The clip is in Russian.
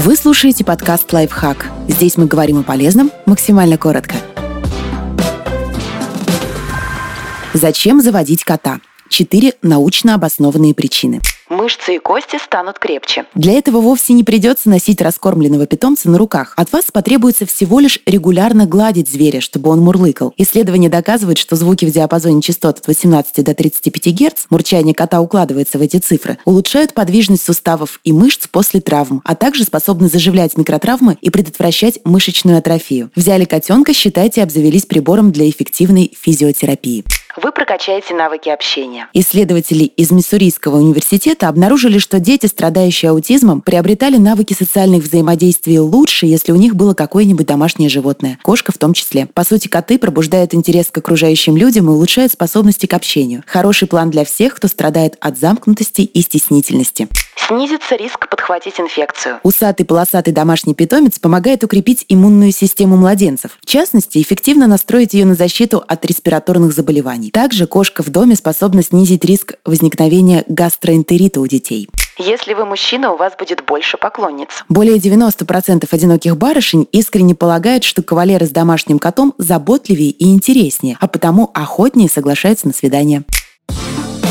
Вы слушаете подкаст «Лайфхак». Здесь мы говорим о полезном максимально коротко. Зачем заводить кота? Четыре научно обоснованные причины мышцы и кости станут крепче. Для этого вовсе не придется носить раскормленного питомца на руках. От вас потребуется всего лишь регулярно гладить зверя, чтобы он мурлыкал. Исследования доказывают, что звуки в диапазоне частот от 18 до 35 Гц, мурчание кота укладывается в эти цифры, улучшают подвижность суставов и мышц после травм, а также способны заживлять микротравмы и предотвращать мышечную атрофию. Взяли котенка, считайте, обзавелись прибором для эффективной физиотерапии вы прокачаете навыки общения. Исследователи из Миссурийского университета обнаружили, что дети, страдающие аутизмом, приобретали навыки социальных взаимодействий лучше, если у них было какое-нибудь домашнее животное, кошка в том числе. По сути, коты пробуждают интерес к окружающим людям и улучшают способности к общению. Хороший план для всех, кто страдает от замкнутости и стеснительности снизится риск подхватить инфекцию. Усатый полосатый домашний питомец помогает укрепить иммунную систему младенцев. В частности, эффективно настроить ее на защиту от респираторных заболеваний. Также кошка в доме способна снизить риск возникновения гастроэнтерита у детей. Если вы мужчина, у вас будет больше поклонниц. Более 90% одиноких барышень искренне полагают, что кавалеры с домашним котом заботливее и интереснее, а потому охотнее соглашаются на свидание.